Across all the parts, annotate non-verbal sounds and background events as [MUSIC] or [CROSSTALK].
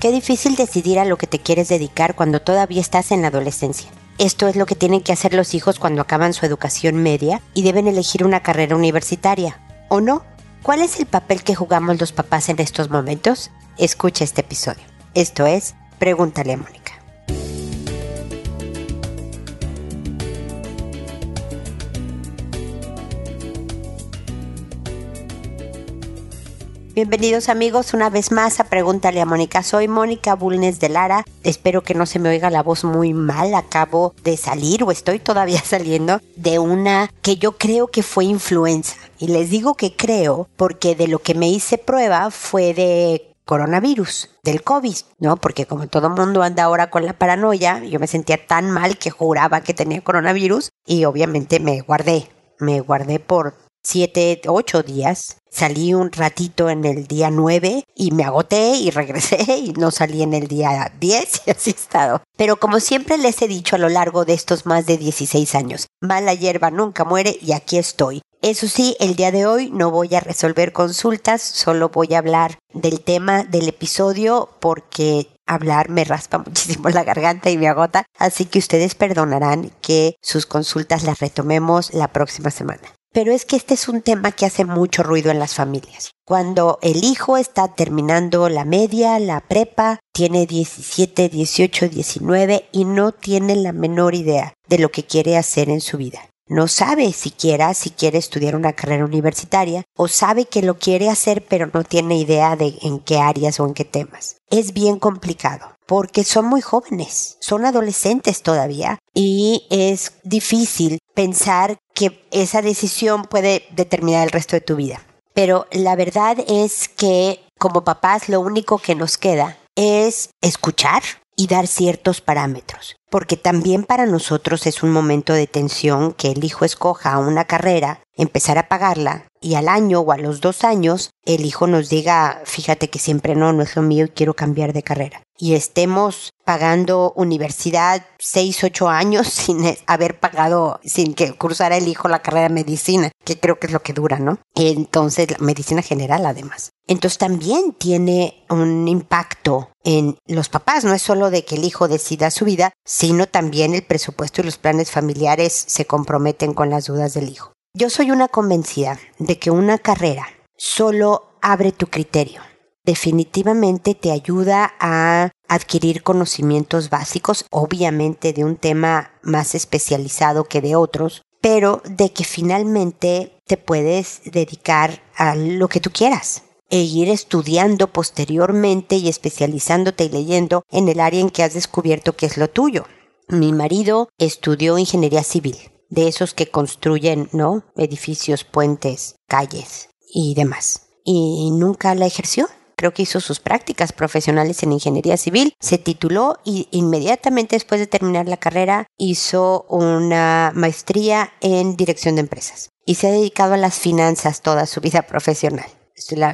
Qué difícil decidir a lo que te quieres dedicar cuando todavía estás en la adolescencia. Esto es lo que tienen que hacer los hijos cuando acaban su educación media y deben elegir una carrera universitaria. ¿O no? ¿Cuál es el papel que jugamos los papás en estos momentos? Escucha este episodio. Esto es Pregúntale a Mónica. Bienvenidos amigos una vez más a Pregúntale a Mónica. Soy Mónica Bulnes de Lara. Espero que no se me oiga la voz muy mal. Acabo de salir o estoy todavía [LAUGHS] saliendo de una que yo creo que fue influenza. Y les digo que creo porque de lo que me hice prueba fue de coronavirus, del COVID, ¿no? Porque como todo mundo anda ahora con la paranoia, yo me sentía tan mal que juraba que tenía coronavirus y obviamente me guardé. Me guardé por siete, ocho días. Salí un ratito en el día nueve y me agoté y regresé [LAUGHS] y no salí en el día diez y así he estado. Pero como siempre les he dicho a lo largo de estos más de 16 años, mala hierba nunca muere y aquí estoy. Eso sí, el día de hoy no voy a resolver consultas, solo voy a hablar del tema del episodio porque hablar me raspa [LAUGHS] muchísimo la garganta y me agota, así que ustedes perdonarán que sus consultas las retomemos la próxima semana. Pero es que este es un tema que hace mucho ruido en las familias. Cuando el hijo está terminando la media, la prepa, tiene 17, 18, 19 y no tiene la menor idea de lo que quiere hacer en su vida. No sabe siquiera si quiere estudiar una carrera universitaria o sabe que lo quiere hacer pero no tiene idea de en qué áreas o en qué temas. Es bien complicado porque son muy jóvenes, son adolescentes todavía y es difícil pensar que esa decisión puede determinar el resto de tu vida. Pero la verdad es que como papás lo único que nos queda es escuchar y dar ciertos parámetros. Porque también para nosotros es un momento de tensión que el hijo escoja una carrera, empezar a pagarla y al año o a los dos años el hijo nos diga, fíjate que siempre no, no es lo mío y quiero cambiar de carrera. Y estemos pagando universidad seis, ocho años [LAUGHS] sin haber pagado, sin que cursara el hijo la carrera de medicina, que creo que es lo que dura, ¿no? Entonces, la medicina general además. Entonces también tiene un impacto en los papás, no es solo de que el hijo decida su vida, sino también el presupuesto y los planes familiares se comprometen con las dudas del hijo. Yo soy una convencida de que una carrera solo abre tu criterio. Definitivamente te ayuda a adquirir conocimientos básicos, obviamente de un tema más especializado que de otros, pero de que finalmente te puedes dedicar a lo que tú quieras e ir estudiando posteriormente y especializándote y leyendo en el área en que has descubierto que es lo tuyo. Mi marido estudió ingeniería civil de esos que construyen, ¿no? Edificios, puentes, calles y demás. Y nunca la ejerció. Creo que hizo sus prácticas profesionales en ingeniería civil, se tituló y inmediatamente después de terminar la carrera hizo una maestría en dirección de empresas y se ha dedicado a las finanzas toda su vida profesional.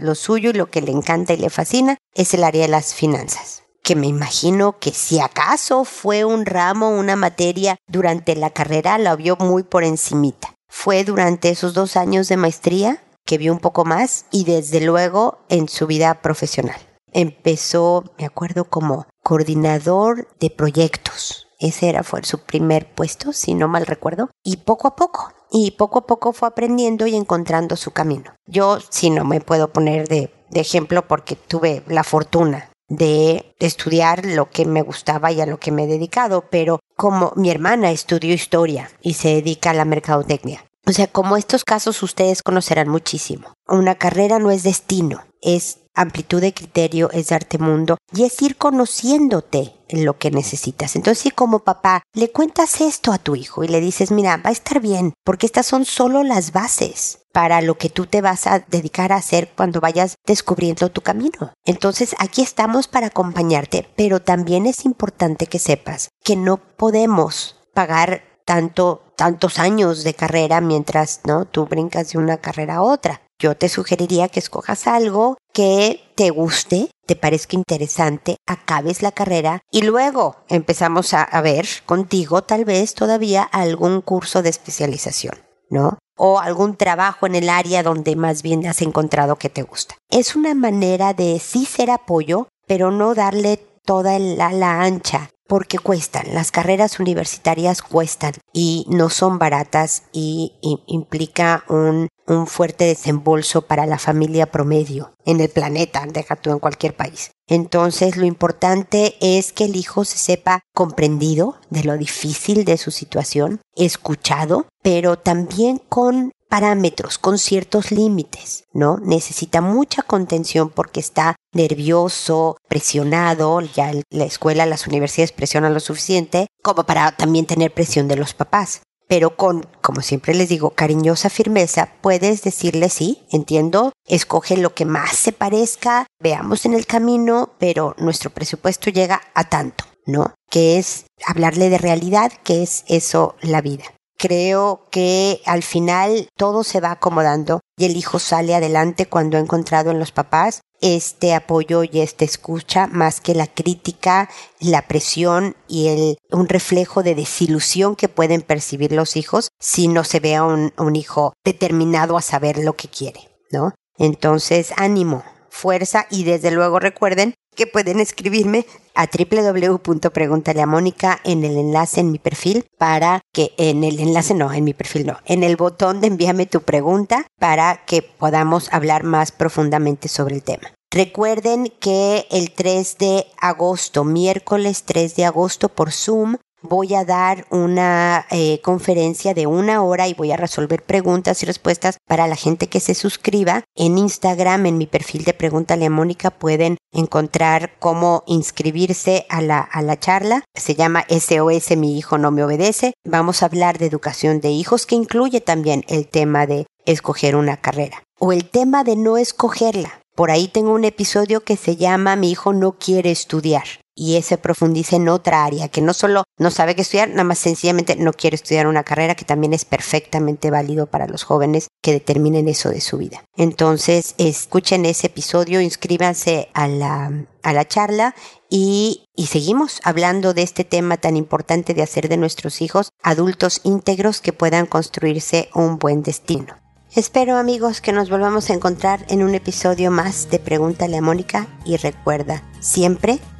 Lo suyo y lo que le encanta y le fascina es el área de las finanzas que me imagino que si acaso fue un ramo, una materia durante la carrera, la vio muy por encimita. Fue durante esos dos años de maestría que vio un poco más y desde luego en su vida profesional. Empezó, me acuerdo, como coordinador de proyectos. Ese era fue su primer puesto, si no mal recuerdo. Y poco a poco, y poco a poco fue aprendiendo y encontrando su camino. Yo, si no me puedo poner de, de ejemplo porque tuve la fortuna de estudiar lo que me gustaba y a lo que me he dedicado, pero como mi hermana estudió historia y se dedica a la mercadotecnia. O sea, como estos casos ustedes conocerán muchísimo. Una carrera no es destino, es amplitud de criterio, es darte mundo y es ir conociéndote en lo que necesitas. Entonces, si como papá le cuentas esto a tu hijo y le dices, mira, va a estar bien, porque estas son solo las bases para lo que tú te vas a dedicar a hacer cuando vayas descubriendo tu camino. Entonces, aquí estamos para acompañarte, pero también es importante que sepas que no podemos pagar tanto tantos años de carrera mientras no tú brincas de una carrera a otra. Yo te sugeriría que escojas algo que te guste, te parezca interesante, acabes la carrera y luego empezamos a, ver contigo tal vez todavía algún curso de especialización, ¿no? o algún trabajo en el área donde más bien has encontrado que te gusta. Es una manera de sí ser apoyo, pero no darle toda la ancha porque cuestan, las carreras universitarias cuestan y no son baratas y, implica un, un, fuerte desembolso para la familia promedio en el planeta, deja tú en cualquier país. Entonces lo importante es que el hijo se sepa comprendido de lo difícil de su situación, escuchado, pero también con parámetros, con ciertos límites, ¿no? Necesita mucha contención porque está nervioso, presionado, ya la escuela, las universidades presionan lo suficiente como para también tener presión de los papás. Pero con, como siempre les digo, cariñosa firmeza, puedes decirle sí, entiendo, escoge lo que más se parezca, veamos en el camino, pero nuestro presupuesto llega a tanto, ¿no? Que es hablarle de realidad, que es eso la vida. Creo que al final todo se va acomodando y el hijo sale adelante cuando ha encontrado en los papás este apoyo y esta escucha más que la crítica, la presión y el, un reflejo de desilusión que pueden percibir los hijos si no se ve a un, un hijo determinado a saber lo que quiere, ¿no? Entonces, ánimo, fuerza y desde luego recuerden que pueden escribirme a www.preguntaleamónica en el enlace en mi perfil para que en el enlace no, en mi perfil no, en el botón de envíame tu pregunta para que podamos hablar más profundamente sobre el tema. Recuerden que el 3 de agosto, miércoles 3 de agosto por Zoom, voy a dar una eh, conferencia de una hora y voy a resolver preguntas y respuestas para la gente que se suscriba. En Instagram, en mi perfil de Pregúntale a Mónica, pueden encontrar cómo inscribirse a la, a la charla. Se llama SOS Mi hijo no me obedece. Vamos a hablar de educación de hijos que incluye también el tema de escoger una carrera o el tema de no escogerla. Por ahí tengo un episodio que se llama Mi hijo no quiere estudiar y ese profundiza en otra área, que no solo no sabe qué estudiar, nada más sencillamente no quiere estudiar una carrera que también es perfectamente válido para los jóvenes que determinen eso de su vida. Entonces, escuchen ese episodio, inscríbanse a la, a la charla y, y seguimos hablando de este tema tan importante de hacer de nuestros hijos adultos íntegros que puedan construirse un buen destino. Espero amigos que nos volvamos a encontrar en un episodio más de Pregúntale a Mónica y recuerda, siempre